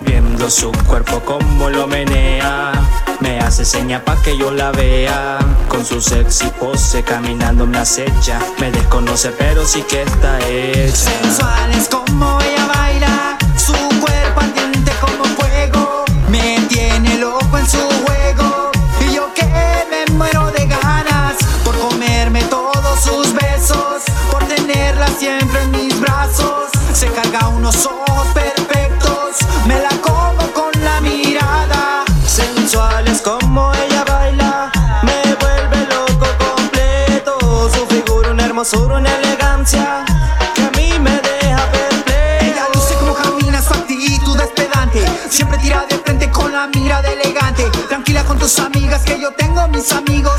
Viendo su cuerpo como lo menea Me hace seña pa' que yo la vea. Con su sexy pose caminando me acecha Me desconoce pero sí que está hecha. Sensual es como ella Carga unos ojos perfectos, me la como con la mirada. Sensual es como ella baila Me vuelve loco completo Su figura, una hermosura, una elegancia Que a mí me deja perplejo Ella luce como camina, su actitud es pedante. Siempre tira de frente con la mirada elegante. Tranquila con tus amigas, que yo tengo mis amigos.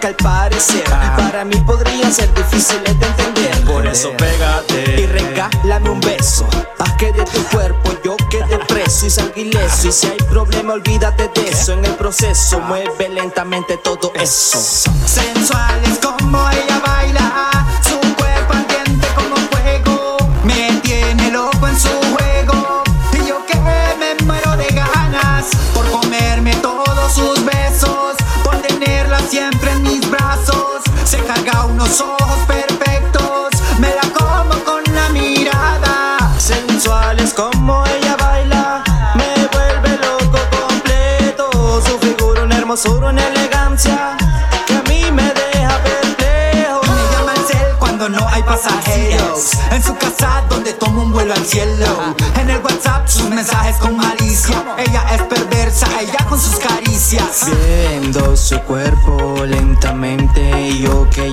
Que al parecer. Para mí podrían ser difíciles de entender. Por eso pégate. Y regálame un beso Haz que de tu cuerpo yo quede preso y salga ileso Y si hay problema olvídate de eso. En el proceso mueve lentamente todo eso. Sensual es como ella baila, su cuerpo ardiente como fuego, me tiene loco en su juego. Y yo que me muero de ganas por comerme todos sus besos, por tenerla siempre. Se carga unos ojos perfectos, me la como con la mirada. Sensual es como ella baila Me vuelve loco completo Su figura, una hermosura, una elegancia Que a mí me deja perplejo Me llama el cel cuando no hay pasajeros. En su casa donde toma un vuelo al cielo. En el WhatsApp sus mensajes con malicia. Ella es perversa, ella con sus caricias. Viendo su cuerpo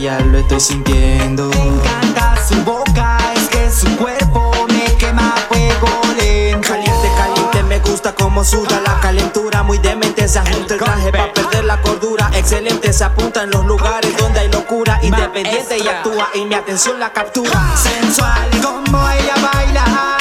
ya lo estoy sintiendo. Me encanta su boca, es que su cuerpo me quema fuego lento. Caliente, caliente, me gusta como suda la calentura. Muy demente, se ajusta el traje pa' perder la cordura. Excelente, se apunta en los lugares donde hay locura. Independiente y actúa y mi atención la captura. Sensual como ella baila,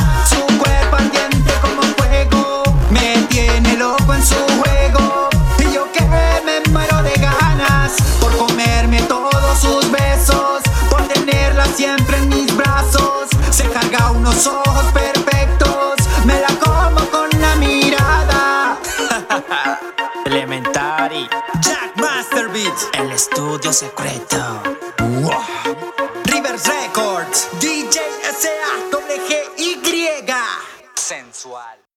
siempre en mis brazos. Se carga unos ojos perfectos, me la como con la mirada. Elementary, Jack Master Beats, el estudio secreto. Rivers Records, DJ SA. Sensual